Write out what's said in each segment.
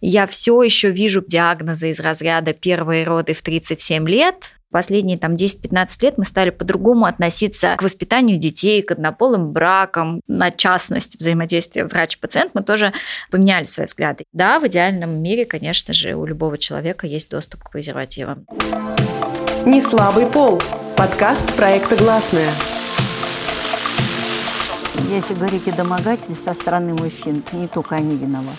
Я все еще вижу диагнозы из разряда первые роды в 37 лет, Последние там 10-15 лет мы стали по-другому относиться к воспитанию детей, к однополым бракам, на частность взаимодействия врач-пациент, мы тоже поменяли свои взгляды. Да, в идеальном мире, конечно же, у любого человека есть доступ к презервативам. Не слабый пол. Подкаст проекта «Гласная». Если говорить о домогательстве со стороны мужчин, не только они виноваты.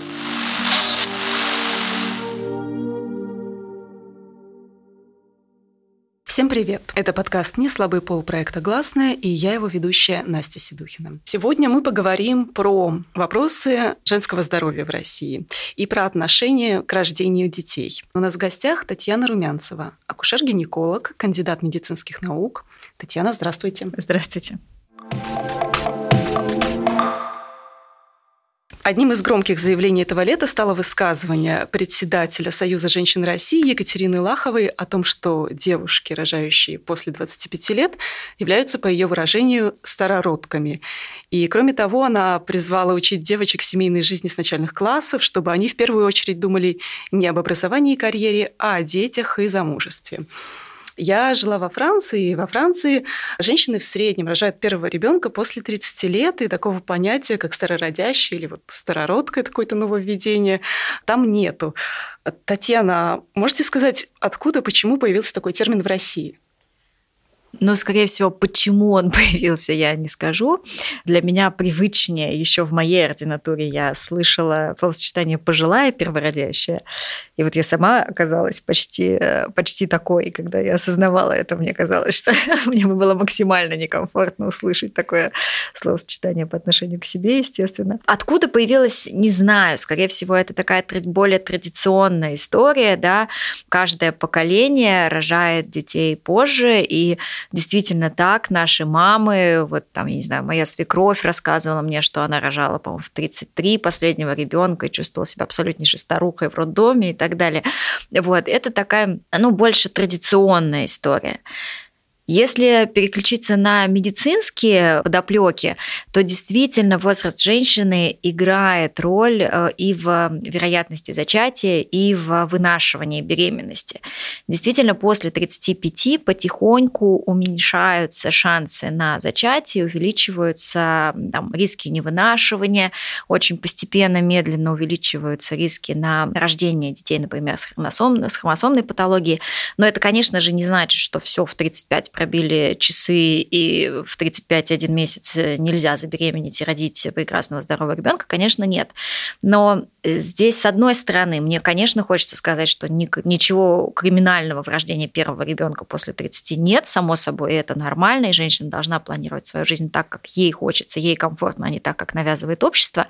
Всем привет! Это подкаст «Не слабый пол» проекта «Гласная» и я его ведущая Настя Седухина. Сегодня мы поговорим про вопросы женского здоровья в России и про отношение к рождению детей. У нас в гостях Татьяна Румянцева, акушер-гинеколог, кандидат медицинских наук. Татьяна, здравствуйте. Здравствуйте. Одним из громких заявлений этого лета стало высказывание председателя Союза женщин России Екатерины Лаховой о том, что девушки, рожающие после 25 лет, являются, по ее выражению, старородками. И, кроме того, она призвала учить девочек семейной жизни с начальных классов, чтобы они в первую очередь думали не об образовании и карьере, а о детях и замужестве. Я жила во Франции, и во Франции женщины в среднем рожают первого ребенка после 30 лет, и такого понятия, как старородящий или вот старородка, это какое-то нововведение, там нету. Татьяна, можете сказать, откуда, почему появился такой термин в России? Но, скорее всего, почему он появился, я не скажу. Для меня привычнее, еще в моей ординатуре я слышала словосочетание «пожилая первородящая». И вот я сама оказалась почти, почти такой, когда я осознавала это, мне казалось, что мне бы было максимально некомфортно услышать такое словосочетание по отношению к себе, естественно. Откуда появилось, не знаю. Скорее всего, это такая более традиционная история, да. Каждое поколение рожает детей позже, и действительно так. Наши мамы, вот там, я не знаю, моя свекровь рассказывала мне, что она рожала, по-моему, в 33 последнего ребенка и чувствовала себя абсолютнейшей старухой в роддоме и так далее. Вот, это такая, ну, больше традиционная история. Если переключиться на медицинские подоплеки, то действительно возраст женщины играет роль э, и в вероятности зачатия, и в вынашивании беременности. Действительно, после 35 потихоньку уменьшаются шансы на зачатие, увеличиваются там, риски невынашивания, очень постепенно, медленно увеличиваются риски на рождение детей, например, с, хромосом, с хромосомной патологией. Но это, конечно же, не значит, что все в 35 пробили часы, и в 35 один месяц нельзя забеременеть и родить прекрасного здорового ребенка, конечно, нет. Но здесь, с одной стороны, мне, конечно, хочется сказать, что ничего криминального в рождении первого ребенка после 30 нет, само собой, это нормально, и женщина должна планировать свою жизнь так, как ей хочется, ей комфортно, а не так, как навязывает общество.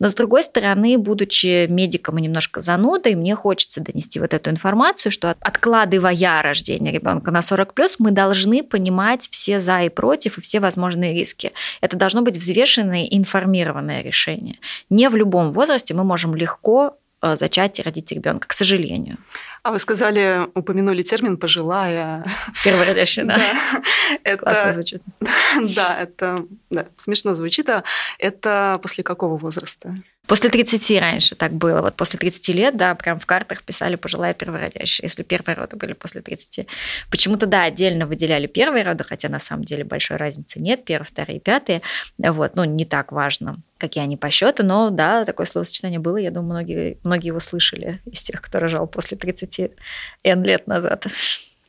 Но, с другой стороны, будучи медиком и немножко занудой, мне хочется донести вот эту информацию, что откладывая рождение ребенка на 40 плюс, мы должны должны понимать все за и против и все возможные риски. Это должно быть взвешенное и информированное решение. Не в любом возрасте мы можем легко э, зачать и родить ребенка, к сожалению. А вы сказали, упомянули термин «пожилая». Первородящая, да. да. Это, Классно звучит. Да, это да, смешно звучит. А это после какого возраста? После 30 раньше так было. Вот после 30 лет, да, прям в картах писали пожилая первородящая, если первые роды были после 30. Почему-то, да, отдельно выделяли первые роды, хотя на самом деле большой разницы нет, первые, вторые, пятые. Вот, ну, не так важно, какие они по счету, но да, такое словосочетание было, я думаю, многие, многие его слышали из тех, кто рожал после 30 N лет назад.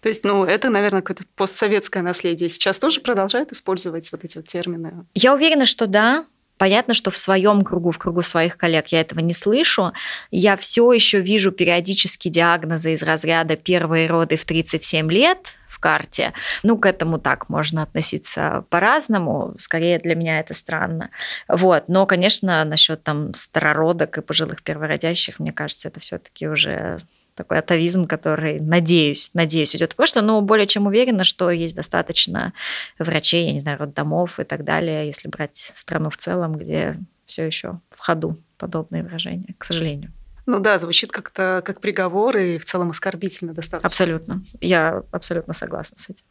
То есть, ну, это, наверное, какое-то постсоветское наследие. Сейчас тоже продолжают использовать вот эти вот термины? Я уверена, что да. Понятно, что в своем кругу, в кругу своих коллег я этого не слышу. Я все еще вижу периодически диагнозы из разряда первые роды в 37 лет, в карте. Ну, к этому так можно относиться по-разному. Скорее для меня это странно. Вот. Но, конечно, насчет там старородок и пожилых первородящих, мне кажется, это все-таки уже такой атовизм, который, надеюсь, надеюсь, идет в прошлое, но более чем уверена, что есть достаточно врачей, я не знаю, роддомов и так далее, если брать страну в целом, где все еще в ходу подобные выражения, к сожалению. Ну да, звучит как-то как приговор и в целом оскорбительно достаточно. Абсолютно. Я абсолютно согласна с этим.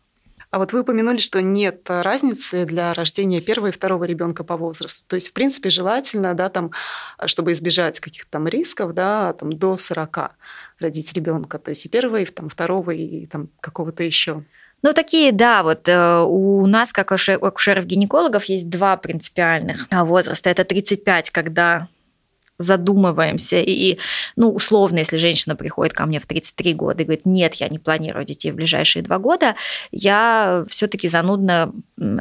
А вот вы упомянули, что нет разницы для рождения первого и второго ребенка по возрасту. То есть, в принципе, желательно, да, там, чтобы избежать каких-то там рисков, да, там, до 40 родить ребенка. То есть и первого, и там, второго, и там какого-то еще. Ну, такие, да, вот э, у нас, как у акушеров-гинекологов, есть два принципиальных возраста. Это 35, когда задумываемся. И, ну, условно, если женщина приходит ко мне в 33 года и говорит, нет, я не планирую детей в ближайшие два года, я все-таки занудно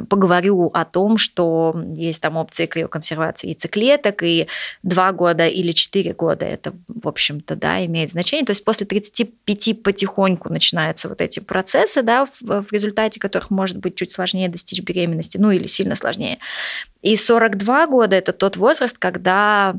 поговорю о том, что есть там опции криоконсервации яйцеклеток, и два года или четыре года это, в общем-то, да, имеет значение. То есть после 35 потихоньку начинаются вот эти процессы, да, в, в результате которых может быть чуть сложнее достичь беременности, ну или сильно сложнее. И 42 года – это тот возраст, когда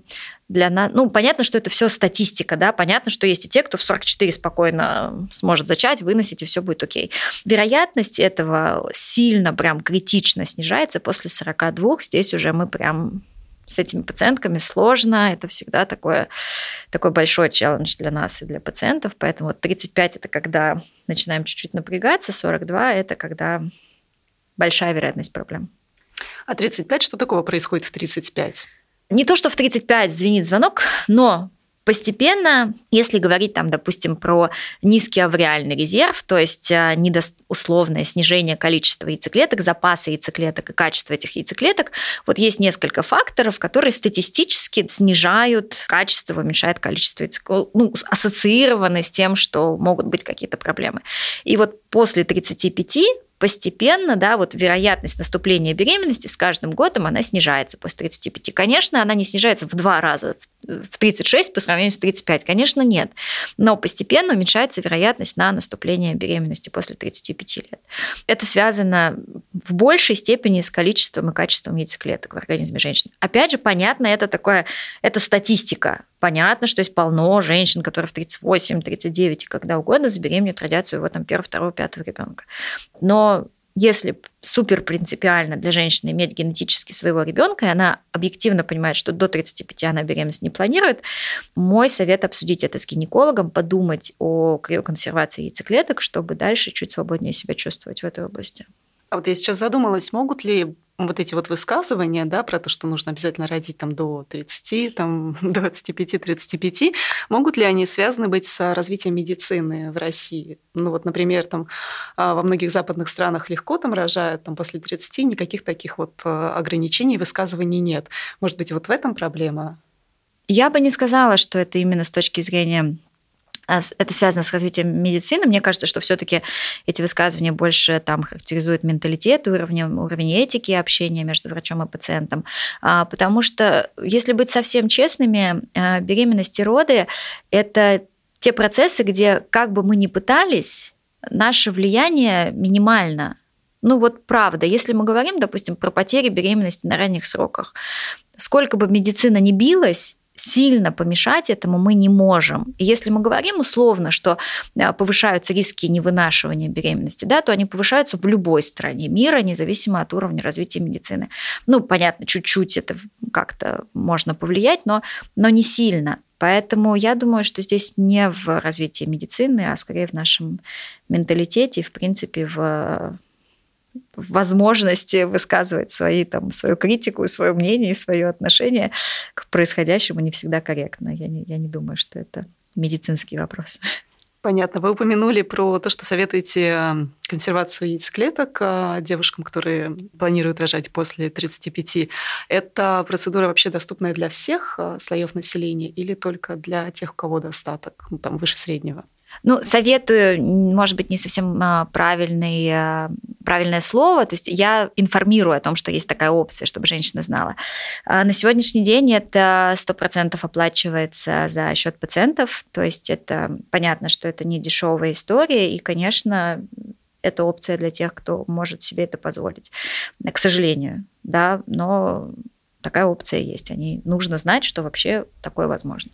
для нас, ну, понятно, что это все статистика, да, понятно, что есть и те, кто в 44 спокойно сможет зачать, выносить, и все будет окей. Вероятность этого сильно, прям критично снижается после 42. Здесь уже мы прям с этими пациентками сложно, это всегда такое, такой большой челлендж для нас и для пациентов, поэтому вот 35 – это когда начинаем чуть-чуть напрягаться, 42 – это когда большая вероятность проблем. А 35, что такого происходит в 35? Не то, что в 35 звенит звонок, но Постепенно, если говорить там, допустим, про низкий авриальный резерв, то есть а, условное снижение количества яйцеклеток, запаса яйцеклеток и качества этих яйцеклеток, вот есть несколько факторов, которые статистически снижают качество, уменьшают количество яйцеклеток, ну, ассоциированы с тем, что могут быть какие-то проблемы. И вот после 35 постепенно, да, вот вероятность наступления беременности с каждым годом она снижается после 35. Конечно, она не снижается в два раза, в 36 по сравнению с 35? Конечно, нет. Но постепенно уменьшается вероятность на наступление беременности после 35 лет. Это связано в большей степени с количеством и качеством яйцеклеток в организме женщины. Опять же, понятно, это такое, это статистика. Понятно, что есть полно женщин, которые в 38, 39 и когда угодно забеременеют, родят своего там первого, второго, пятого ребенка. Но если супер принципиально для женщины иметь генетически своего ребенка, и она объективно понимает, что до 35 она беременность не планирует, мой совет обсудить это с гинекологом, подумать о криоконсервации яйцеклеток, чтобы дальше чуть свободнее себя чувствовать в этой области. А вот я сейчас задумалась, могут ли вот эти вот высказывания, да, про то, что нужно обязательно родить там до 30, там 25-35, могут ли они связаны быть с развитием медицины в России? Ну вот, например, там а, во многих западных странах легко там рожают, там после 30 никаких таких вот а, ограничений, высказываний нет. Может быть, вот в этом проблема? Я бы не сказала, что это именно с точки зрения а это связано с развитием медицины. Мне кажется, что все-таки эти высказывания больше там характеризуют менталитет, уровень, уровень этики общения между врачом и пациентом. А, потому что, если быть совсем честными, а, беременность и роды – это те процессы, где, как бы мы ни пытались, наше влияние минимально. Ну вот правда, если мы говорим, допустим, про потери беременности на ранних сроках, сколько бы медицина ни билась, сильно помешать этому мы не можем. Если мы говорим условно, что э, повышаются риски невынашивания беременности, да, то они повышаются в любой стране мира, независимо от уровня развития медицины. Ну, понятно, чуть-чуть это как-то можно повлиять, но, но не сильно. Поэтому я думаю, что здесь не в развитии медицины, а скорее в нашем менталитете, в принципе, в возможности высказывать свои, там, свою критику, свое мнение и свое отношение к происходящему не всегда корректно. Я не, я не думаю, что это медицинский вопрос. Понятно. Вы упомянули про то, что советуете э, консервацию яйцеклеток э, девушкам, которые планируют рожать после 35. Это процедура вообще доступная для всех э, слоев населения или только для тех, у кого достаток, ну, там, выше среднего? Ну, советую, может быть, не совсем а, правильный, а, правильное слово. То есть я информирую о том, что есть такая опция, чтобы женщина знала. А на сегодняшний день это 100% оплачивается за счет пациентов. То есть это понятно, что это не дешевая история. И, конечно, это опция для тех, кто может себе это позволить. К сожалению, да, но такая опция есть. Они нужно знать, что вообще такое возможно.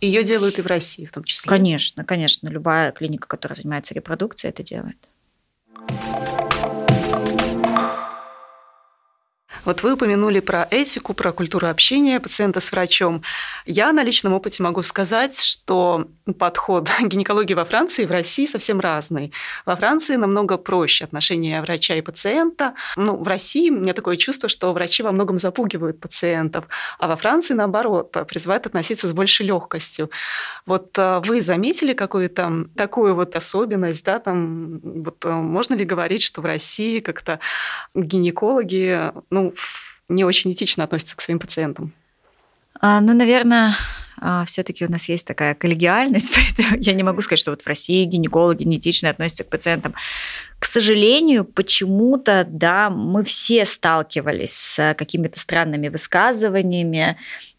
Ее делают и в России в том числе. Конечно, конечно. Любая клиника, которая занимается репродукцией, это делает. Вот вы упомянули про этику, про культуру общения пациента с врачом. Я на личном опыте могу сказать, что подход гинекологии во Франции и в России совсем разный. Во Франции намного проще отношения врача и пациента. Ну, в России у меня такое чувство, что врачи во многом запугивают пациентов, а во Франции, наоборот, призывают относиться с большей легкостью. Вот э, вы заметили какую-то такую вот особенность, да, там, вот э, можно ли говорить, что в России как-то гинекологи, ну, не очень этично относятся к своим пациентам? А, ну, наверное, а, все-таки у нас есть такая коллегиальность, поэтому я не могу сказать, что вот в России гинекологи неэтично относятся к пациентам. К сожалению, почему-то, да, мы все сталкивались с какими-то странными высказываниями,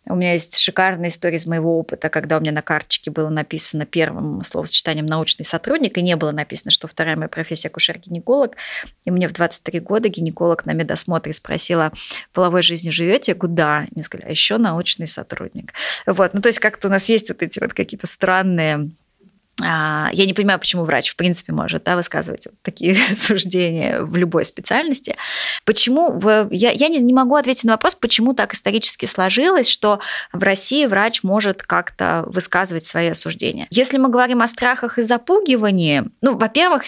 у меня есть шикарная история из моего опыта, когда у меня на карточке было написано первым словосочетанием «научный сотрудник», и не было написано, что вторая моя профессия – акушер-гинеколог. И мне в 23 года гинеколог на медосмотре спросила, половой жизни живете? Куда? И мне сказали, а еще научный сотрудник. Вот, ну то есть как-то у нас есть вот эти вот какие-то странные я не понимаю, почему врач, в принципе, может да, высказывать вот такие суждения в любой специальности. Почему? Я, я не, не могу ответить на вопрос, почему так исторически сложилось, что в России врач может как-то высказывать свои осуждения. Если мы говорим о страхах и запугивании, ну, во-первых,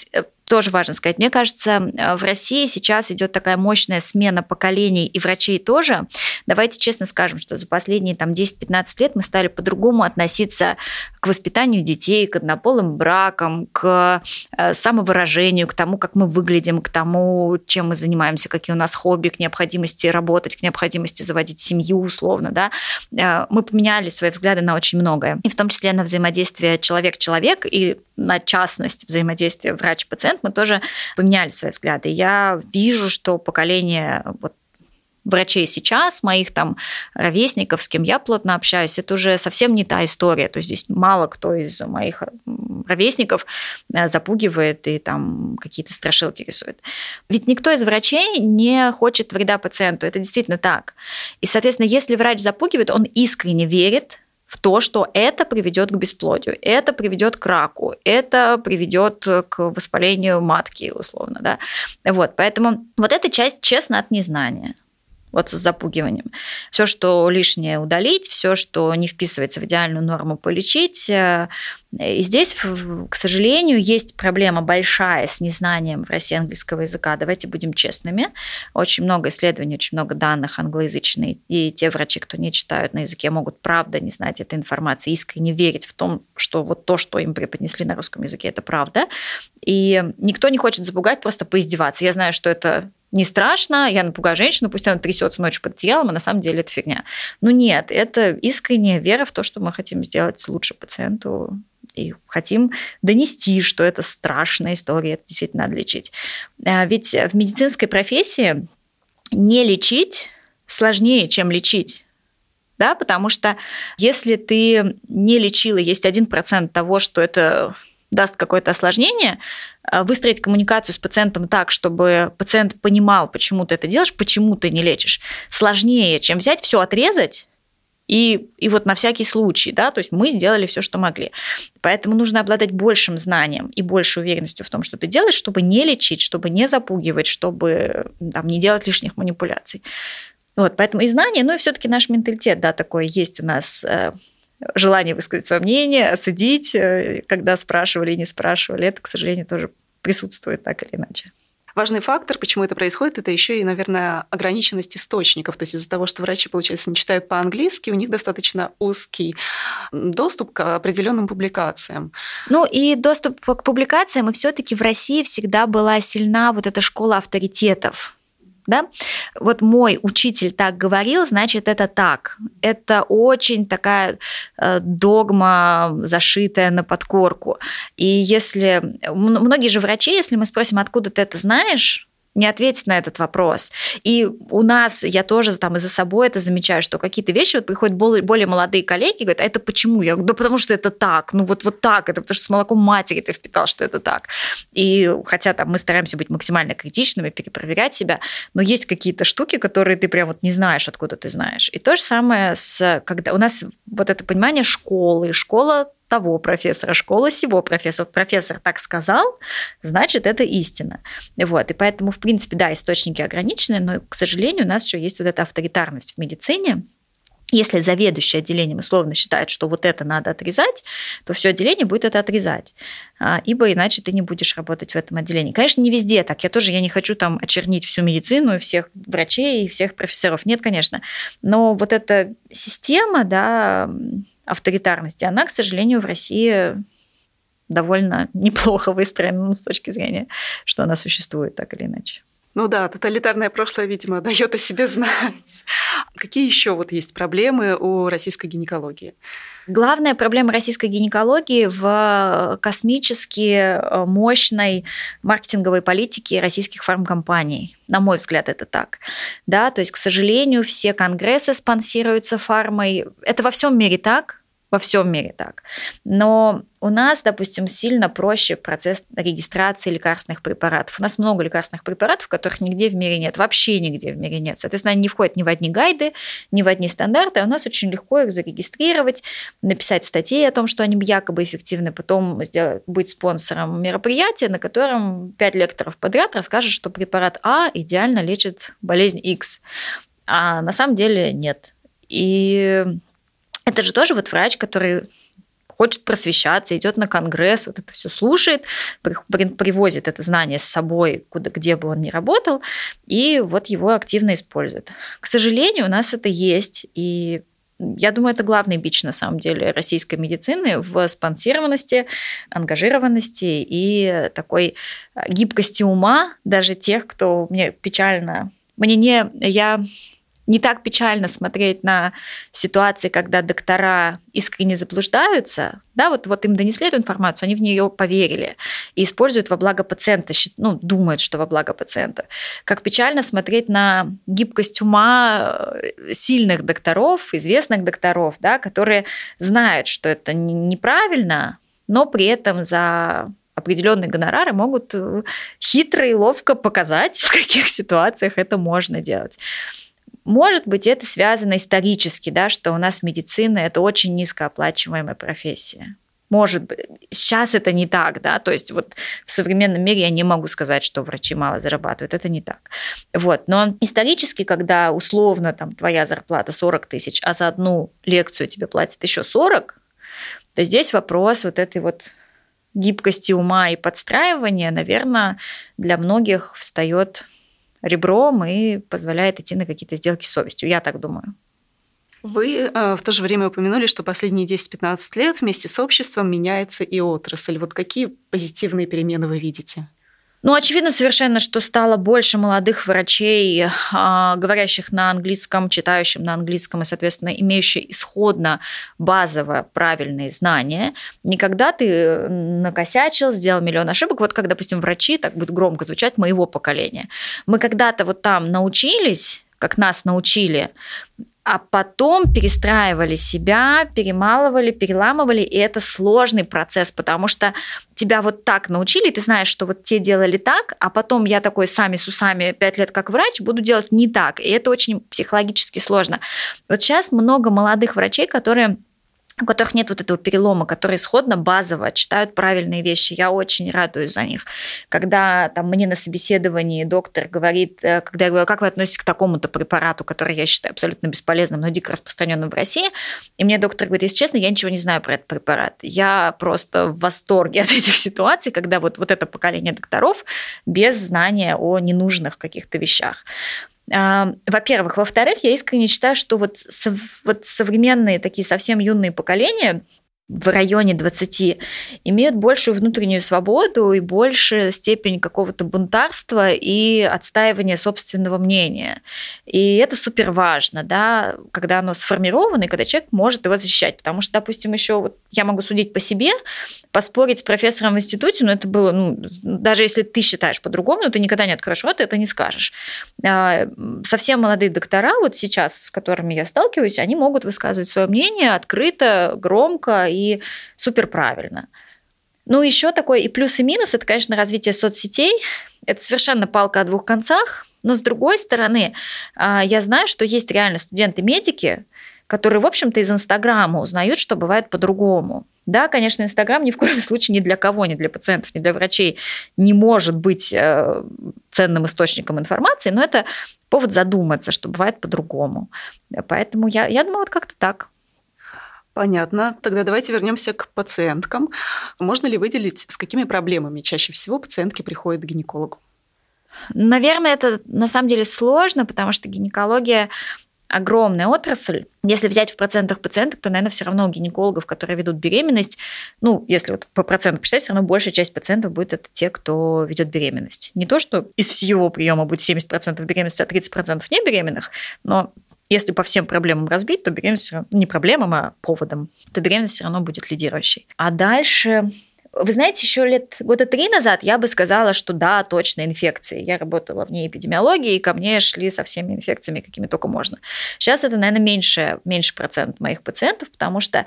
тоже важно сказать. Мне кажется, э, в России сейчас идет такая мощная смена поколений и врачей тоже. Давайте честно скажем, что за последние там, 10-15 лет мы стали по-другому относиться к воспитанию детей, к однополым бракам, к э, самовыражению, к тому, как мы выглядим, к тому, чем мы занимаемся, какие у нас хобби, к необходимости работать, к необходимости заводить семью условно. Да? Э, мы поменяли свои взгляды на очень многое. И в том числе на взаимодействие человек-человек и на частность взаимодействия врач-пациент мы тоже поменяли свои взгляды. Я вижу, что поколение вот врачей сейчас, моих там ровесников, с кем я плотно общаюсь, это уже совсем не та история. То есть здесь мало кто из моих ровесников э, запугивает и там какие-то страшилки рисует. Ведь никто из врачей не хочет вреда пациенту. Это действительно так. И, соответственно, если врач запугивает, он искренне верит в то, что это приведет к бесплодию, это приведет к раку, это приведет к воспалению матки, условно, да. Вот, поэтому вот эта часть честно от незнания вот с запугиванием. Все, что лишнее удалить, все, что не вписывается в идеальную норму, полечить. Э, и здесь, к сожалению, есть проблема большая с незнанием в России английского языка. Давайте будем честными. Очень много исследований, очень много данных англоязычные. И те врачи, кто не читают на языке, могут правда не знать этой информации, искренне верить в том, что вот то, что им преподнесли на русском языке, это правда. И никто не хочет запугать, просто поиздеваться. Я знаю, что это не страшно, я напугаю женщину, пусть она трясется ночью под одеялом, а на самом деле это фигня. Но нет, это искренняя вера в то, что мы хотим сделать лучше пациенту и хотим донести, что это страшная история, это действительно надо лечить. А ведь в медицинской профессии не лечить сложнее, чем лечить. Да, потому что если ты не лечила, есть один процент того, что это даст какое-то осложнение, а, выстроить коммуникацию с пациентом так, чтобы пациент понимал, почему ты это делаешь, почему ты не лечишь, сложнее, чем взять все отрезать и, и вот на всякий случай, да, то есть мы сделали все, что могли. Поэтому нужно обладать большим знанием и большей уверенностью в том, что ты делаешь, чтобы не лечить, чтобы не запугивать, чтобы там, не делать лишних манипуляций. Вот, поэтому и знания, ну и все-таки наш менталитет, да, такой есть у нас э, желание высказать свое мнение, осудить, э, когда спрашивали и не спрашивали, это, к сожалению, тоже присутствует так или иначе. Важный фактор, почему это происходит, это еще и, наверное, ограниченность источников. То есть из-за того, что врачи, получается, не читают по-английски, у них достаточно узкий доступ к определенным публикациям. Ну и доступ к публикациям, и все-таки в России всегда была сильна вот эта школа авторитетов да, вот мой учитель так говорил, значит, это так. Это очень такая э, догма, зашитая на подкорку. И если... Многие же врачи, если мы спросим, откуда ты это знаешь, не ответит на этот вопрос. И у нас, я тоже там и за собой это замечаю, что какие-то вещи, вот приходят более, более молодые коллеги, говорят, а это почему? Я говорю, да потому что это так, ну вот, вот так, это потому что с молоком матери ты впитал, что это так. И хотя там мы стараемся быть максимально критичными, перепроверять себя, но есть какие-то штуки, которые ты прям вот не знаешь, откуда ты знаешь. И то же самое с, когда у нас вот это понимание школы, школа того профессора, школа сего профессора. Профессор так сказал, значит, это истина. Вот. И поэтому, в принципе, да, источники ограничены, но, к сожалению, у нас еще есть вот эта авторитарность в медицине, если заведующий отделением условно считает, что вот это надо отрезать, то все отделение будет это отрезать, а, ибо иначе ты не будешь работать в этом отделении. Конечно, не везде так. Я тоже я не хочу там очернить всю медицину и всех врачей и всех профессоров. Нет, конечно. Но вот эта система да, авторитарности, она, к сожалению, в России довольно неплохо выстроена ну, с точки зрения, что она существует так или иначе. Ну да, тоталитарное прошлое, видимо, дает о себе знать. Какие еще вот есть проблемы у российской гинекологии? Главная проблема российской гинекологии в космически э, мощной маркетинговой политике российских фармкомпаний. На мой взгляд, это так. Да, то есть, к сожалению, все конгрессы спонсируются фармой. Это во всем мире так, во всем мире так. Но у нас, допустим, сильно проще процесс регистрации лекарственных препаратов. У нас много лекарственных препаратов, которых нигде в мире нет, вообще нигде в мире нет. Соответственно, они не входят ни в одни гайды, ни в одни стандарты, а у нас очень легко их зарегистрировать, написать статьи о том, что они якобы эффективны, потом сделать, быть спонсором мероприятия, на котором пять лекторов подряд расскажут, что препарат А идеально лечит болезнь X. А на самом деле нет. И это же тоже вот врач, который хочет просвещаться, идет на конгресс, вот это все слушает, привозит это знание с собой, куда, где бы он ни работал, и вот его активно используют. К сожалению, у нас это есть, и я думаю, это главный бич, на самом деле, российской медицины в спонсированности, ангажированности и такой гибкости ума даже тех, кто мне печально... Мне не... Я не так печально смотреть на ситуации, когда доктора искренне заблуждаются, да, вот, вот им донесли эту информацию, они в нее поверили и используют во благо пациента, ну, думают, что во благо пациента. Как печально смотреть на гибкость ума э, сильных докторов, известных докторов, да, которые знают, что это неправильно, но при этом за определенные гонорары могут э, хитро и ловко показать, в каких ситуациях это можно делать. Может быть, это связано исторически, да, что у нас медицина – это очень низкооплачиваемая профессия. Может быть, сейчас это не так, да, то есть вот в современном мире я не могу сказать, что врачи мало зарабатывают, это не так. Вот, но исторически, когда условно там твоя зарплата 40 тысяч, а за одну лекцию тебе платят еще 40, то здесь вопрос вот этой вот гибкости ума и подстраивания, наверное, для многих встает ребром и позволяет идти на какие-то сделки с совестью. Я так думаю. Вы э, в то же время упомянули, что последние 10-15 лет вместе с обществом меняется и отрасль. Вот какие позитивные перемены вы видите? Ну, очевидно совершенно, что стало больше молодых врачей, а, говорящих на английском, читающих на английском и, соответственно, имеющих исходно базово правильные знания. Никогда ты накосячил, сделал миллион ошибок. Вот как, допустим, врачи, так будет громко звучать, моего поколения. Мы когда-то вот там научились как нас научили, а потом перестраивали себя, перемалывали, переламывали, и это сложный процесс, потому что тебя вот так научили, ты знаешь, что вот те делали так, а потом я такой сами с усами пять лет как врач буду делать не так, и это очень психологически сложно. Вот сейчас много молодых врачей, которые у которых нет вот этого перелома, которые исходно базово читают правильные вещи. Я очень радуюсь за них. Когда там мне на собеседовании доктор говорит, э, когда я говорю, как вы относитесь к такому-то препарату, который я считаю абсолютно бесполезным, но дико распространенным в России, и мне доктор говорит, если честно, я ничего не знаю про этот препарат. Я просто в восторге от этих ситуаций, когда вот, вот это поколение докторов без знания о ненужных каких-то вещах. Во-первых. Во-вторых, я искренне считаю, что вот, вот современные такие совсем юные поколения, в районе 20 имеют большую внутреннюю свободу и большую степень какого-то бунтарства и отстаивания собственного мнения. И это супер важно, да, когда оно сформировано, и когда человек может его защищать. Потому что, допустим, еще вот я могу судить по себе, поспорить с профессором в институте, но это было, ну, даже если ты считаешь по-другому, но ты никогда не откроешь рот, ты это не скажешь. А, совсем молодые доктора, вот сейчас, с которыми я сталкиваюсь, они могут высказывать свое мнение открыто, громко и супер правильно. Ну, еще такой и плюс, и минус, это, конечно, развитие соцсетей. Это совершенно палка о двух концах. Но с другой стороны, а, я знаю, что есть реально студенты-медики, которые, в общем-то, из Инстаграма узнают, что бывает по-другому. Да, конечно, Инстаграм ни в коем случае ни для кого, ни для пациентов, ни для врачей не может быть э, ценным источником информации, но это повод задуматься, что бывает по-другому. Поэтому я, я думаю, вот как-то так. Понятно. Тогда давайте вернемся к пациенткам. Можно ли выделить, с какими проблемами чаще всего пациентки приходят к гинекологу? Наверное, это на самом деле сложно, потому что гинекология огромная отрасль. Если взять в процентах пациенток, то, наверное, все равно у гинекологов, которые ведут беременность, ну, если вот по процентам посчитать, все равно большая часть пациентов будет это те, кто ведет беременность. Не то, что из всего приема будет 70% беременности, а 30% не беременных, но если по всем проблемам разбить, то беременность не проблемам, а поводом, то беременность все равно будет лидирующей. А дальше вы знаете, еще лет года три назад я бы сказала, что да, точно инфекции. Я работала вне эпидемиологии, и ко мне шли со всеми инфекциями, какими только можно. Сейчас это, наверное, меньше, меньше процент моих пациентов, потому что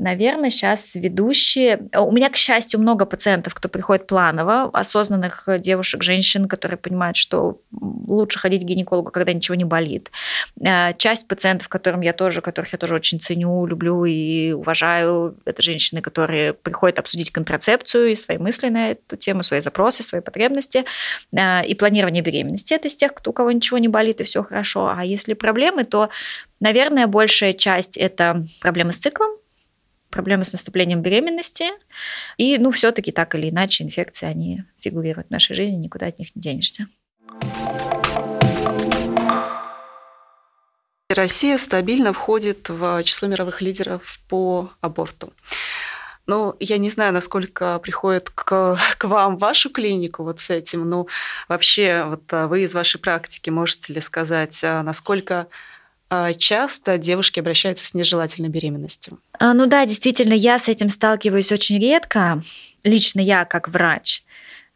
наверное, сейчас ведущие... У меня, к счастью, много пациентов, кто приходит планово, осознанных девушек, женщин, которые понимают, что лучше ходить к гинекологу, когда ничего не болит. Э, часть пациентов, которым я тоже, которых я тоже очень ценю, люблю и уважаю, это женщины, которые приходят обсудить контрацепцию и свои мысли на эту тему, свои запросы, свои потребности э, и планирование беременности. Это из тех, у кого ничего не болит и все хорошо. А если проблемы, то, наверное, большая часть это проблемы с циклом, проблемы с наступлением беременности. И, ну, все-таки так или иначе инфекции, они фигурируют в нашей жизни, никуда от них не денешься. Россия стабильно входит в число мировых лидеров по аборту. Ну, я не знаю, насколько приходит к, к вам вашу клинику вот с этим, но вообще вот а, вы из вашей практики можете ли сказать, а, насколько часто девушки обращаются с нежелательной беременностью? А, ну да, действительно, я с этим сталкиваюсь очень редко. Лично я как врач.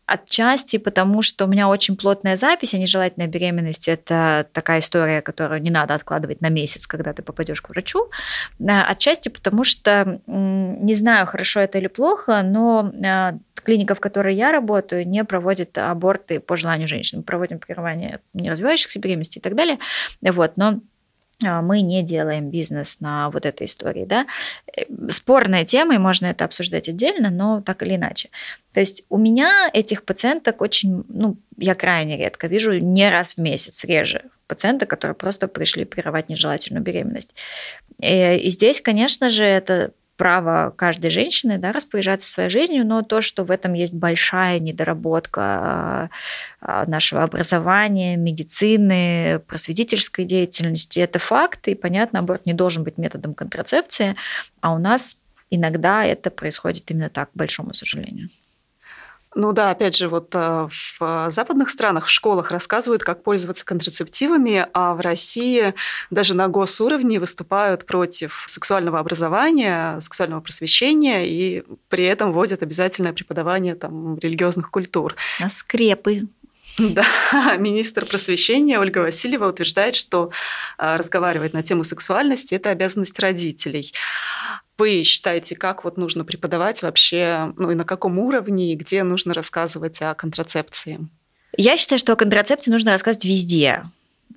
Отчасти потому, что у меня очень плотная запись, а нежелательная беременность – это такая история, которую не надо откладывать на месяц, когда ты попадешь к врачу. А, отчасти потому, что не знаю, хорошо это или плохо, но клиника, в которой я работаю, не проводит аборты по желанию женщин. Мы проводим прерывание неразвивающихся беременностей и так далее. Вот, но а, мы не делаем бизнес на вот этой истории, да. Э, спорная тема, и можно это обсуждать отдельно, но так или иначе. То есть у меня этих пациенток очень, ну, я крайне редко вижу, не раз в месяц, реже пациенты, которые просто пришли прерывать нежелательную беременность. И, э, и здесь, конечно же, это право каждой женщины да, распоряжаться своей жизнью, но то, что в этом есть большая недоработка а, а, нашего образования, медицины, просветительской деятельности, это факт, и, понятно, аборт не должен быть методом контрацепции, а у нас иногда это происходит именно так, к большому сожалению. Ну да, опять же, вот э, в западных странах в школах рассказывают, как пользоваться контрацептивами, а в России даже на госуровне выступают против сексуального образования, сексуального просвещения и при этом вводят обязательное преподавание там, религиозных культур. На скрепы. Да, министр просвещения Ольга Васильева утверждает, что э, разговаривать на тему сексуальности – это обязанность родителей вы считаете, как вот нужно преподавать вообще, ну и на каком уровне, и где нужно рассказывать о контрацепции? Я считаю, что о контрацепции нужно рассказывать везде.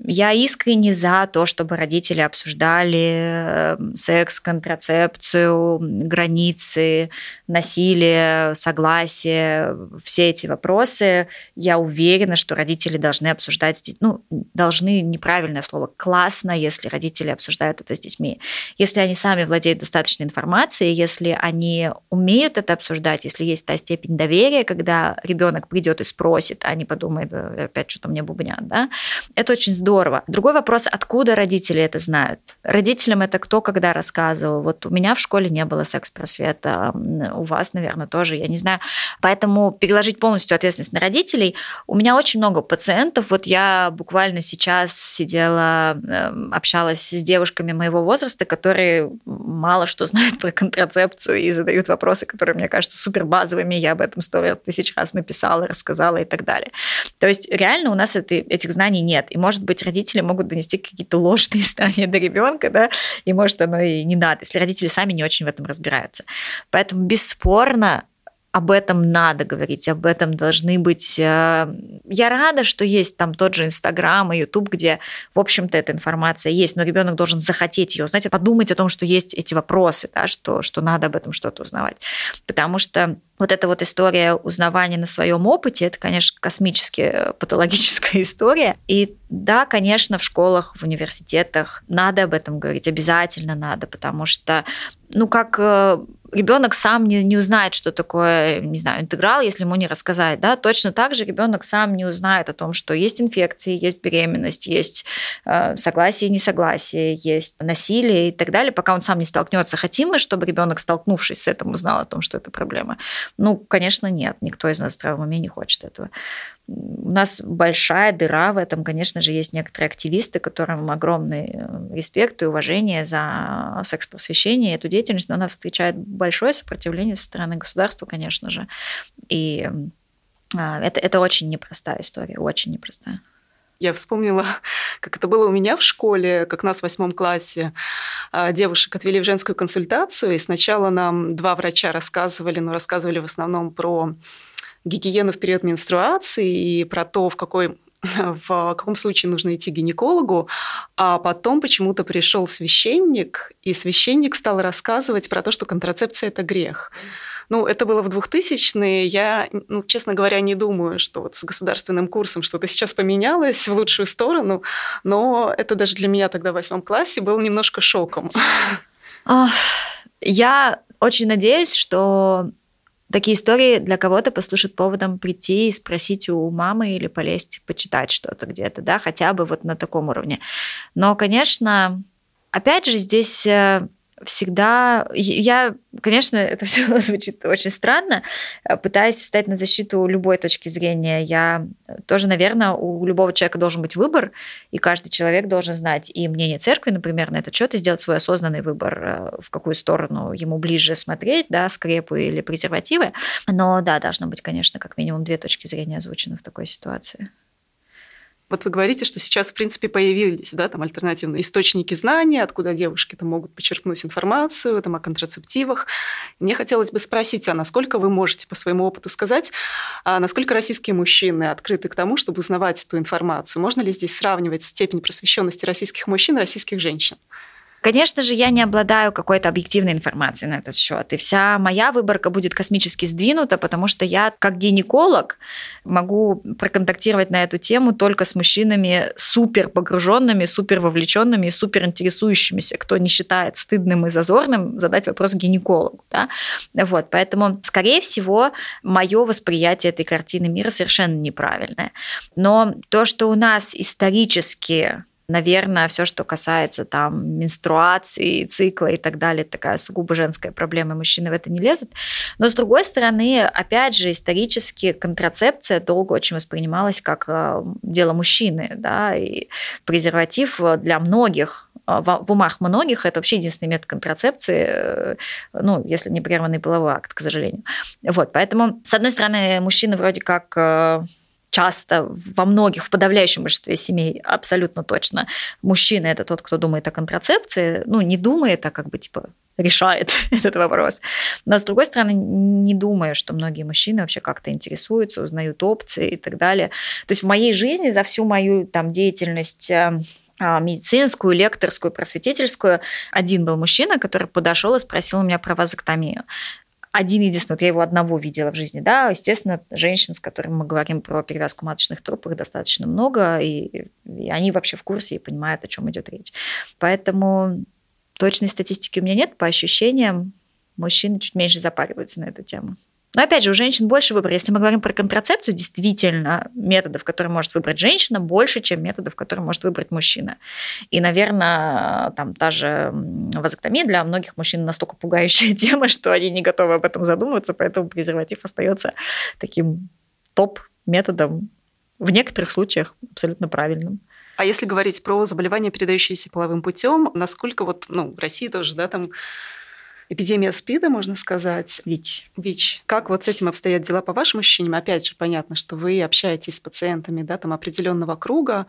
Я искренне за то, чтобы родители обсуждали эм, секс, контрацепцию, границы, насилие, согласие, все эти вопросы. Я уверена, что родители должны обсуждать, ну, должны, неправильное слово, классно, если родители обсуждают это с детьми. Если они сами владеют достаточной информацией, если они умеют это обсуждать, если есть та степень доверия, когда ребенок придет и спросит, а не подумает, опять что-то мне бубнят, да, это очень здорово здорово. Другой вопрос, откуда родители это знают? Родителям это кто когда рассказывал? Вот у меня в школе не было секс-просвета, у вас, наверное, тоже, я не знаю. Поэтому переложить полностью ответственность на родителей. У меня очень много пациентов. Вот я буквально сейчас сидела, эм, общалась с девушками моего возраста, которые мало что знают про контрацепцию и задают вопросы, которые мне кажутся супер базовыми. Я об этом сто тысяч раз написала, рассказала и так далее. То есть реально у нас это, этих знаний нет. И, может быть, быть, родители могут донести какие-то ложные знания до ребенка, да, и может оно и не надо, если родители сами не очень в этом разбираются. Поэтому бесспорно об этом надо говорить, об этом должны быть... Э, я рада, что есть там тот же Инстаграм и Ютуб, где, в общем-то, эта информация есть, но ребенок должен захотеть ее, знаете, подумать о том, что есть эти вопросы, да, что, что надо об этом что-то узнавать. Потому что вот эта вот история узнавания на своем опыте, это, конечно, космически э, патологическая история. И да, конечно, в школах, в университетах надо об этом говорить, обязательно надо, потому что, ну, как э, ребенок сам не, не узнает, что такое, не знаю, интеграл, если ему не рассказать, да, точно так же ребенок сам не узнает о том, что есть инфекции, есть беременность, есть э, согласие и несогласие, есть насилие и так далее, пока он сам не столкнется. Хотим мы, чтобы ребенок, столкнувшись с этим, узнал о том, что это проблема? Ну, конечно, нет, никто из нас здравом уме не хочет этого у нас большая дыра в этом. Конечно же, есть некоторые активисты, которым огромный э, респект и уважение за секс-просвещение эту деятельность, но она встречает большое сопротивление со стороны государства, конечно же. И а, это, это очень непростая история, очень непростая. Я вспомнила, как это было у меня в школе, как нас в восьмом классе а, девушек отвели в женскую консультацию, и сначала нам два врача рассказывали, но рассказывали в основном про гигиену в период менструации и про то, в какой в каком случае нужно идти к гинекологу, а потом почему-то пришел священник, и священник стал рассказывать про то, что контрацепция – это грех. Ну, это было в 2000-е. Я, ну, честно говоря, не думаю, что вот с государственным курсом что-то сейчас поменялось в лучшую сторону, но это даже для меня тогда в восьмом классе было немножко шоком. Я очень надеюсь, что Такие истории для кого-то послужат поводом прийти и спросить у мамы или полезть почитать что-то где-то, да, хотя бы вот на таком уровне. Но, конечно, опять же, здесь э, всегда... Я, конечно, это все звучит очень странно, э, пытаясь встать на защиту любой точки зрения. Я тоже, наверное, у любого человека должен быть выбор, и каждый человек должен знать и мнение церкви, например, на этот счет, и сделать свой осознанный выбор, э, в какую сторону ему ближе смотреть, да, скрепы или презервативы. Но да, должно быть, конечно, как минимум две точки зрения озвучены в такой ситуации. Вот вы говорите, что сейчас, в принципе, появились да, там альтернативные источники знания, откуда девушки там, могут почерпнуть информацию там, о контрацептивах. Мне хотелось бы спросить, а насколько вы можете по своему опыту сказать, а насколько российские мужчины открыты к тому, чтобы узнавать эту информацию? Можно ли здесь сравнивать степень просвещенности российских мужчин и российских женщин? Конечно же, я не обладаю какой-то объективной информацией на этот счет. И вся моя выборка будет космически сдвинута, потому что я, как гинеколог, могу проконтактировать на эту тему только с мужчинами супер погруженными, супер вовлеченными, супер интересующимися, кто не считает стыдным и зазорным задать вопрос гинекологу. Да? Вот, поэтому, скорее всего, мое восприятие этой картины мира совершенно неправильное. Но то, что у нас исторически Наверное, все, что касается там менструации, цикла и так далее, такая сугубо женская проблема, мужчины в это не лезут. Но с другой стороны, опять же, исторически контрацепция долго очень воспринималась как э, дело мужчины, да, и презерватив для многих э, в умах многих это вообще единственный метод контрацепции, э, ну, если не прерванный половой акт, к сожалению. Вот, поэтому, с одной стороны, мужчины вроде как часто во многих, в подавляющем большинстве семей абсолютно точно мужчина это тот, кто думает о контрацепции, ну, не думает, а как бы типа решает этот вопрос. Но, с другой стороны, не думаю, что многие мужчины вообще как-то интересуются, узнают опции и так далее. То есть в моей жизни за всю мою там деятельность э, а, медицинскую, лекторскую, просветительскую. Один был мужчина, который подошел и спросил у меня про вазоктомию один единственный, вот я его одного видела в жизни, да, естественно, женщин, с которыми мы говорим про перевязку маточных труб, их достаточно много, и, и они вообще в курсе и понимают, о чем идет речь. Поэтому точной статистики у меня нет, по ощущениям, мужчины чуть меньше запариваются на эту тему. Но опять же, у женщин больше выбора. Если мы говорим про контрацепцию, действительно, методов, которые может выбрать женщина, больше, чем методов, которые может выбрать мужчина. И, наверное, там та же вазоктомия для многих мужчин настолько пугающая тема, что они не готовы об этом задумываться, поэтому презерватив остается таким топ-методом в некоторых случаях абсолютно правильным. А если говорить про заболевания, передающиеся половым путем, насколько вот, ну, в России тоже, да, там эпидемия СПИДа, можно сказать. ВИЧ. ВИЧ. Как вот с этим обстоят дела по вашим ощущениям? Опять же, понятно, что вы общаетесь с пациентами да, там определенного круга.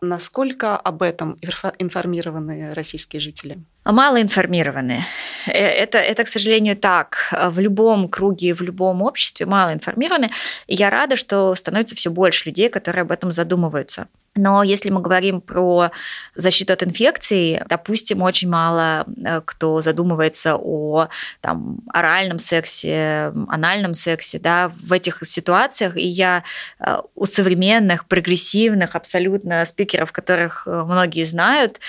Насколько об этом информированы российские жители? мало информированы. Э, это, это, к сожалению, так. В любом круге, в любом обществе мало информированы. И я рада, что становится все больше людей, которые об этом задумываются. Но если мы говорим про защиту от инфекций, допустим, очень мало э, кто задумывается о там, оральном сексе, анальном сексе, да, в этих ситуациях. И я э, у современных, прогрессивных абсолютно спикеров, которых э, многие знают,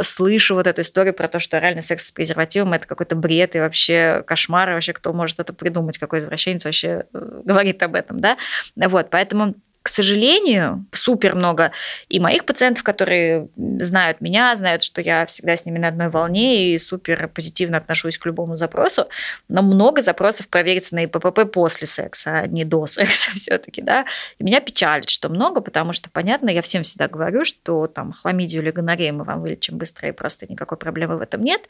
слышу вот эту историю про то, что оральный секс с презервативом – это какой-то бред и вообще кошмар, и вообще кто может это придумать, какой извращенец вообще говорит об этом, да. Вот, поэтому к сожалению, супер много и моих пациентов, которые знают меня, знают, что я всегда с ними на одной волне и супер позитивно отношусь к любому запросу, но много запросов провериться на ИПП после секса, а не до секса все-таки, да. И меня печалит, что много, потому что, понятно, я всем всегда говорю, что там хламидию или гонорею мы вам вылечим быстро, и просто никакой проблемы в этом нет.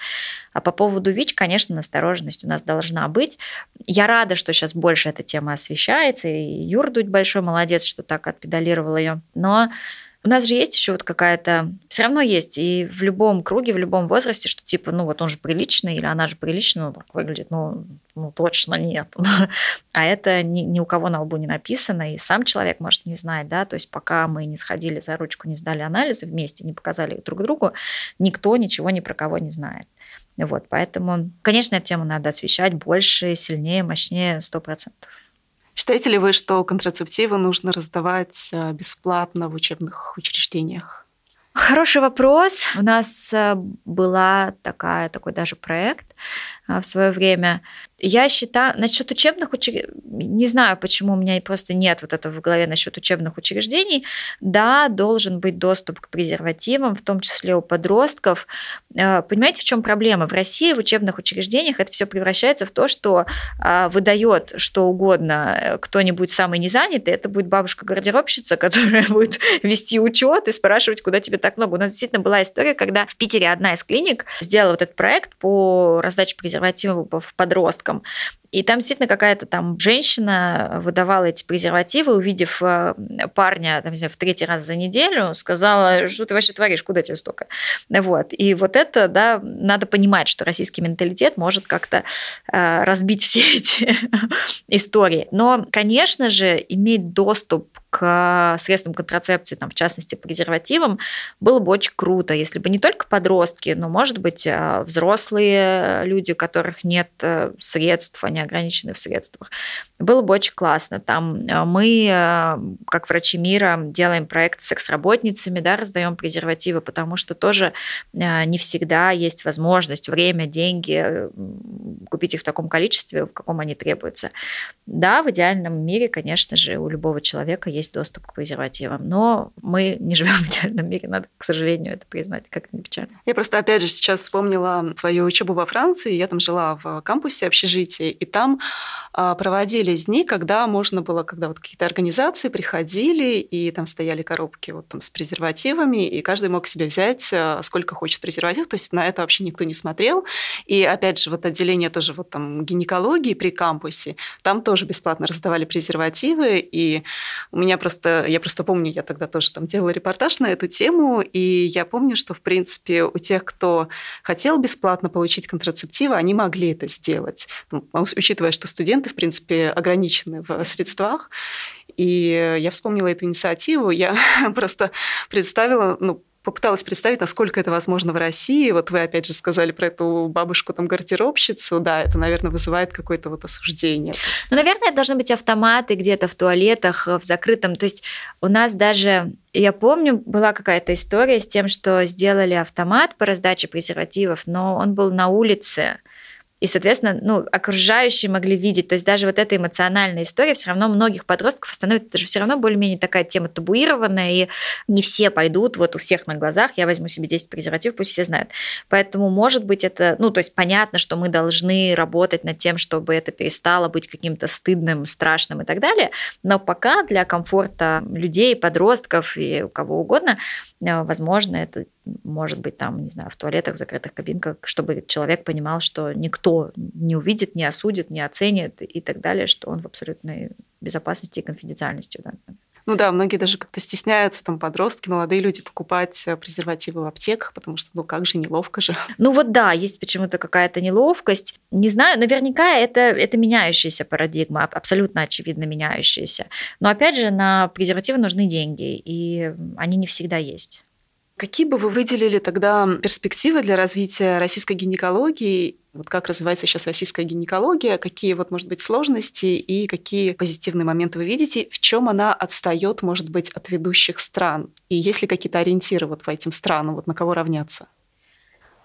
А по поводу ВИЧ, конечно, настороженность у нас должна быть. Я рада, что сейчас больше эта тема освещается, и Юр Дудь большой молодец, что что так отпедалировал ее. Но у нас же есть еще вот какая-то... Все равно есть и в любом круге, в любом возрасте, что типа, ну вот он же приличный, или она же приличная, ну так выглядит, ну, ну точно нет. а это ни, ни у кого на лбу не написано, и сам человек может не знать, да, то есть пока мы не сходили за ручку, не сдали анализы вместе, не показали друг другу, никто ничего ни про кого не знает. Вот, поэтому, конечно, эту тему надо освещать больше, сильнее, мощнее, сто процентов. Считаете ли вы, что контрацептивы нужно раздавать э, бесплатно в учебных учреждениях? Хороший вопрос. У нас э, была такая, такой даже проект э, в свое время. Я считаю, насчет учебных учреждений, не знаю, почему у меня просто нет вот этого в голове насчет учебных учреждений. Да, должен быть доступ к презервативам, в том числе у подростков. Э, понимаете, в чем проблема? В России в учебных учреждениях это все превращается в то, что а, выдает что угодно э, кто-нибудь самый незанятый, это будет бабушка-гардеробщица, которая будет вести учет и спрашивать, куда тебе так много. У нас действительно была история, когда в Питере одна из клиник сделала вот этот проект по раздаче презервативов подросткам, девушкам. И там действительно какая-то там женщина выдавала эти презервативы, увидев э, парня, там, не знаю, в третий раз за неделю, сказала, что ты вообще творишь, куда тебе столько? Вот. И вот это, да, надо понимать, что российский менталитет может как-то э, разбить все эти истории. Но, конечно же, иметь доступ к средствам контрацепции, там, в частности, презервативам, было бы очень круто, если бы не только подростки, но, может быть, э, взрослые люди, у которых нет э, средств, они ограничены в средствах. Было бы очень классно. Там э, мы, как врачи мира, делаем проект с секс-работницами, да, раздаем презервативы, потому что тоже не всегда есть возможность, время, деньги купить их в таком количестве, в каком они требуются. Да, в идеальном мире, конечно же, у любого человека есть доступ к презервативам. Но мы не живем в идеальном мире, надо, к сожалению, это признать, как ни печально. Я просто, опять же, сейчас вспомнила свою учебу во Франции. Я там жила в кампусе общежития, и там а, проводились дни, когда можно было, когда вот какие-то организации приходили, и там стояли коробки вот там с презервативами, и каждый мог себе взять а, сколько хочет презерватив, то есть на это вообще никто не смотрел. И опять же, вот отделение тоже вот там гинекологии при кампусе, там тоже бесплатно раздавали презервативы, и у меня просто, я просто помню, я тогда тоже там делала репортаж на эту тему, и я помню, что, в принципе, у тех, кто хотел бесплатно получить контрацептивы, они могли это сделать. Ну, учитывая, что студенты, в принципе, ограничены в средствах, и я вспомнила эту инициативу, я просто представила, ну, попыталась представить, насколько это возможно в России. Вот вы опять же сказали про эту бабушку там гардеробщицу, да, это, наверное, вызывает какое-то вот осуждение. Ну, наверное, должны быть автоматы где-то в туалетах, в закрытом. То есть у нас даже я помню, была какая-то история с тем, что сделали автомат по раздаче презервативов, но он был на улице, и, соответственно, ну, окружающие могли видеть. То есть даже вот эта эмоциональная история все равно многих подростков остановит. Это же все равно более-менее такая тема табуированная, и не все пойдут вот у всех на глазах, я возьму себе 10 презервативов, пусть все знают. Поэтому, может быть, это, ну, то есть понятно, что мы должны работать над тем, чтобы это перестало быть каким-то стыдным, страшным и так далее, но пока для комфорта людей, подростков и у кого угодно, возможно, это может быть, там, не знаю, в туалетах, в закрытых кабинках, чтобы человек понимал, что никто не увидит, не осудит, не оценит и так далее, что он в абсолютной безопасности и конфиденциальности. Да. Ну да, многие даже как-то стесняются, там, подростки, молодые люди, покупать э, презервативы в аптеках, потому что, ну как же, неловко же. Ну вот да, есть почему-то какая-то неловкость. Не знаю, наверняка это, это меняющаяся парадигма, абсолютно очевидно меняющаяся. Но опять же, на презервативы нужны деньги, и они не всегда есть. Какие бы вы выделили тогда перспективы для развития российской гинекологии? Вот как развивается сейчас российская гинекология? Какие, вот, может быть, сложности и какие позитивные моменты вы видите? В чем она отстает, может быть, от ведущих стран? И есть ли какие-то ориентиры вот по этим странам, вот на кого равняться?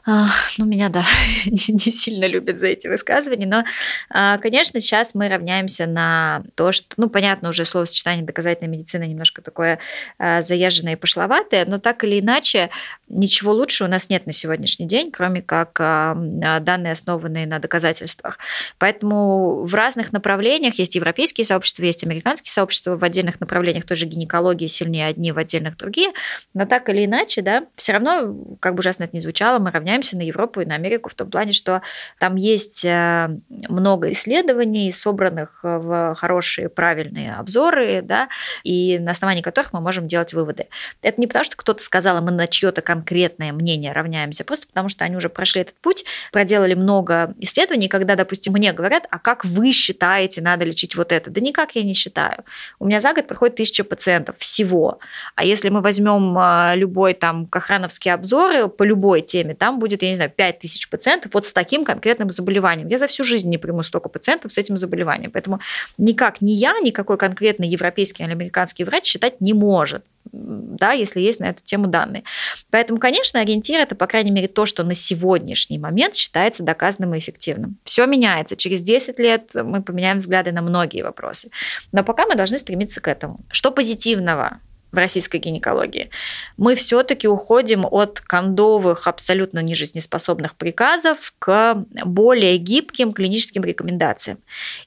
Ну, меня, да, не, сильно любят за эти высказывания, но, а, конечно, сейчас мы равняемся на то, что, ну, понятно, уже словосочетание доказательной медицины немножко такое а, заезженное и пошловатое, но так или иначе, ничего лучше у нас нет на сегодняшний день, кроме как а, данные, основанные на доказательствах. Поэтому в разных направлениях есть европейские сообщества, есть американские сообщества, в отдельных направлениях тоже гинекологии сильнее одни, в отдельных другие, но так или иначе, да, все равно, как бы ужасно это ни звучало, мы равняемся равняемся на Европу и на Америку в том плане, что там есть э, много исследований, собранных в хорошие, правильные обзоры, да, и на основании которых мы можем делать выводы. Это не потому, что кто-то сказал, а мы на чье-то конкретное мнение равняемся, просто потому что они уже прошли этот путь, проделали много исследований, когда, допустим, мне говорят, а как вы считаете, надо лечить вот это? Да никак я не считаю. У меня за год проходит тысяча пациентов всего. А если мы возьмем э, любой там кохрановский обзор по любой теме, там будет будет, я не знаю, 5 тысяч пациентов вот с таким конкретным заболеванием. Я за всю жизнь не приму столько пациентов с этим заболеванием. Поэтому никак ни я, никакой конкретный европейский или американский врач считать не может да, если есть на эту тему данные. Поэтому, конечно, ориентир это, по крайней мере, то, что на сегодняшний момент считается доказанным и эффективным. Все меняется. Через 10 лет мы поменяем взгляды на многие вопросы. Но пока мы должны стремиться к этому. Что позитивного в российской гинекологии, мы все-таки уходим от кондовых, абсолютно нежизнеспособных приказов к более гибким клиническим рекомендациям.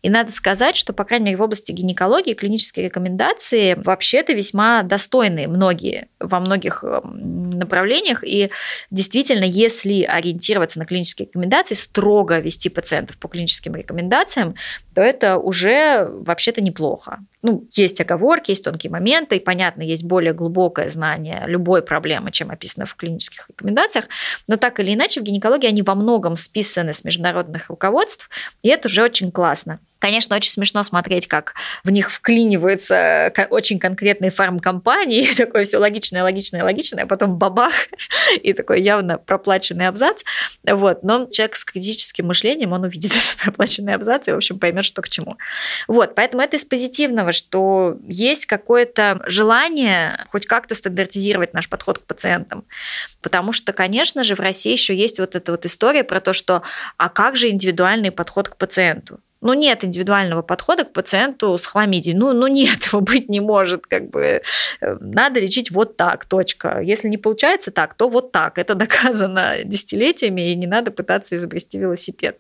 И надо сказать, что, по крайней мере, в области гинекологии клинические рекомендации вообще-то весьма достойные многие, во многих эм, направлениях. И действительно, если ориентироваться на клинические рекомендации, строго вести пациентов по клиническим рекомендациям, то это уже вообще-то неплохо. Ну, есть оговорки, есть тонкие моменты, и, понятно, есть более глубокое знание любой проблемы, чем описано в клинических рекомендациях, но так или иначе в гинекологии они во многом списаны с международных руководств, и это уже очень классно. Конечно, очень смешно смотреть, как в них вклиниваются очень конкретные фармкомпании, такое все логичное, логичное, логичное, а потом бабах, и такой явно проплаченный абзац. Вот. Но человек с критическим мышлением, он увидит этот проплаченный абзац и, в общем, поймет, что к чему. Вот. Поэтому это из позитивного, что есть какое-то желание хоть как-то стандартизировать наш подход к пациентам. Потому что, конечно же, в России еще есть вот эта вот история про то, что а как же индивидуальный подход к пациенту? Ну, нет индивидуального подхода к пациенту с хламидией. Ну, ну, нет, его быть не может. Как бы э, надо лечить вот так, точка. Если не получается так, то вот так. Это доказано десятилетиями, и не надо пытаться изобрести велосипед.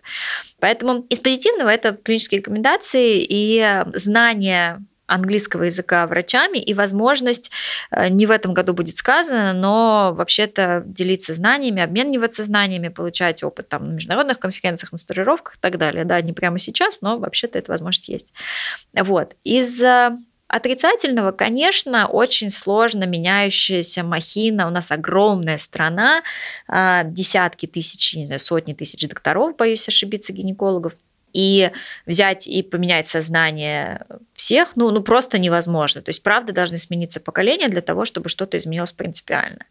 Поэтому из позитивного это клинические рекомендации и знание английского языка врачами и возможность, э, не в этом году будет сказано, но вообще-то делиться знаниями, обмениваться знаниями, получать опыт там, на международных конференциях, на стажировках и так далее. Да, не прямо сейчас, но вообще-то эта возможность есть. Вот. Из Отрицательного, конечно, очень сложно меняющаяся махина. У нас огромная страна, а, десятки тысяч, не знаю, сотни тысяч докторов, боюсь ошибиться, гинекологов – и взять и поменять сознание всех, ну, ну просто невозможно. То есть, правда, должны смениться поколения для того, чтобы что-то изменилось принципиально.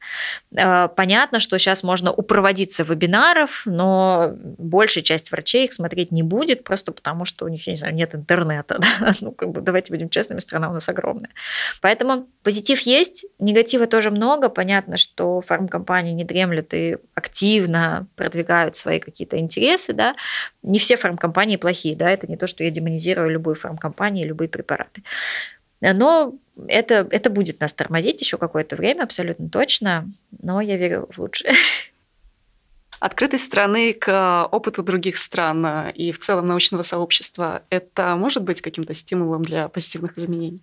Э, понятно, что сейчас можно упроводиться вебинаров, но большая часть врачей их смотреть не будет, просто потому что у них, я не знаю, нет интернета. Да? Ну, как бы, давайте будем честными, страна у нас огромная. Поэтому позитив есть, негатива тоже много. Понятно, что фармкомпании не дремлют и активно продвигают свои какие-то интересы. Да? Не все фармкомпании компании плохие, да, это не то, что я демонизирую любую фармкомпанию, любые препараты. Но это, это будет нас тормозить еще какое-то время, абсолютно точно, но я верю в лучшее. Открытость страны к опыту других стран и в целом научного сообщества, это может быть каким-то стимулом для позитивных изменений?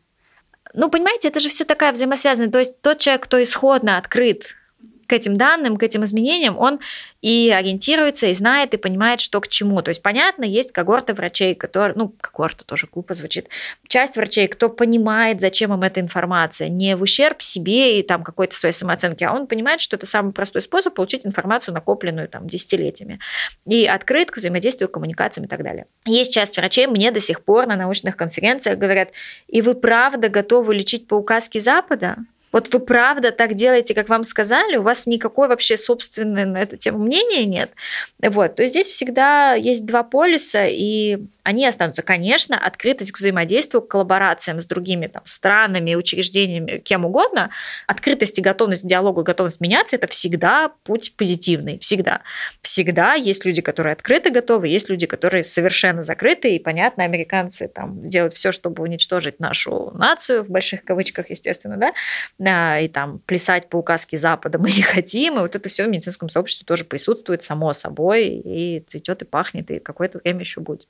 Ну, понимаете, это же все такая взаимосвязанная. То есть тот человек, кто исходно открыт к этим данным, к этим изменениям, он и ориентируется, и знает, и понимает, что к чему. То есть, понятно, есть когорта врачей, которые, ну, когорта тоже глупо звучит, часть врачей, кто понимает, зачем им эта информация, не в ущерб себе и там какой-то своей самооценки, а он понимает, что это самый простой способ получить информацию, накопленную там десятилетиями, и открыт к взаимодействию, коммуникациям и так далее. Есть часть врачей, мне до сих пор на научных конференциях говорят, и вы правда готовы лечить по указке Запада? Вот вы правда так делаете, как вам сказали, у вас никакой вообще собственной на эту тему мнения нет. Вот. То есть здесь всегда есть два полюса, и они останутся. Конечно, открытость к взаимодействию, к коллаборациям с другими там, странами, учреждениями, кем угодно, открытость и готовность к диалогу, готовность меняться – это всегда путь позитивный. Всегда. Всегда есть люди, которые открыты, готовы, есть люди, которые совершенно закрыты, и, понятно, американцы там делают все, чтобы уничтожить нашу нацию, в больших кавычках, естественно, да, и там плясать по указке Запада мы не хотим, и вот это все в медицинском сообществе тоже присутствует само собой, и цветет, и пахнет, и какое-то время еще будет.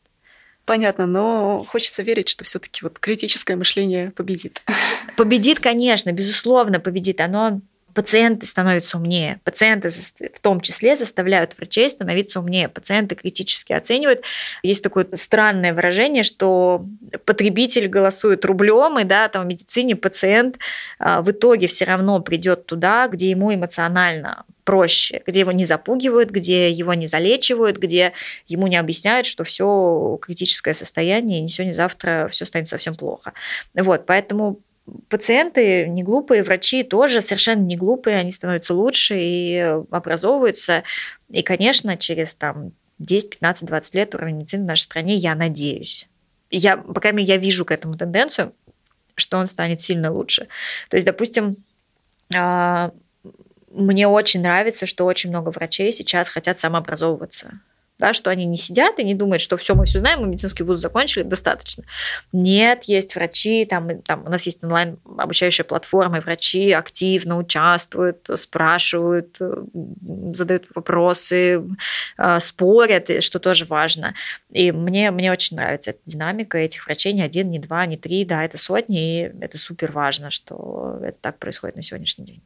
Понятно, но хочется верить, что все-таки вот критическое мышление победит. Победит, конечно, безусловно, победит. Оно пациенты становятся умнее, пациенты в том числе заставляют врачей становиться умнее, пациенты критически оценивают. Есть такое странное выражение, что потребитель голосует рублем, и да, там в медицине пациент а, в итоге все равно придет туда, где ему эмоционально проще, где его не запугивают, где его не залечивают, где ему не объясняют, что все критическое состояние, и не сегодня, завтра все станет совсем плохо. Вот, поэтому пациенты не глупые, врачи тоже совершенно не глупые, они становятся лучше и образовываются. И, конечно, через там, 10, 15, 20 лет уровень медицины в нашей стране, я надеюсь, я, по крайней мере, я вижу к этому тенденцию, что он станет сильно лучше. То есть, допустим, а, мне очень нравится, что очень много врачей сейчас хотят самообразовываться да, что они не сидят и не думают, что все, мы все знаем, мы медицинский вуз закончили, достаточно. Нет, есть врачи, там, там у нас есть онлайн обучающая платформа, и врачи активно участвуют, спрашивают, задают вопросы, э, спорят, что тоже важно. И мне, мне очень нравится эта динамика этих врачей, не один, не два, не три, да, это сотни, и это супер важно, что это так происходит на сегодняшний день.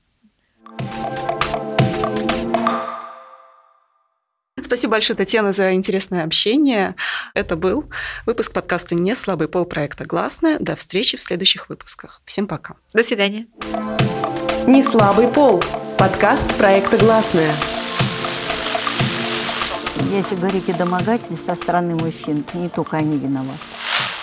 Спасибо большое, Татьяна, за интересное общение. Это был выпуск подкаста «Не слабый пол» проекта «Гласная». До встречи в следующих выпусках. Всем пока. До свидания. «Не слабый пол» – подкаст проекта «Гласная». Если говорить о домогательстве со стороны мужчин, не только они виноваты.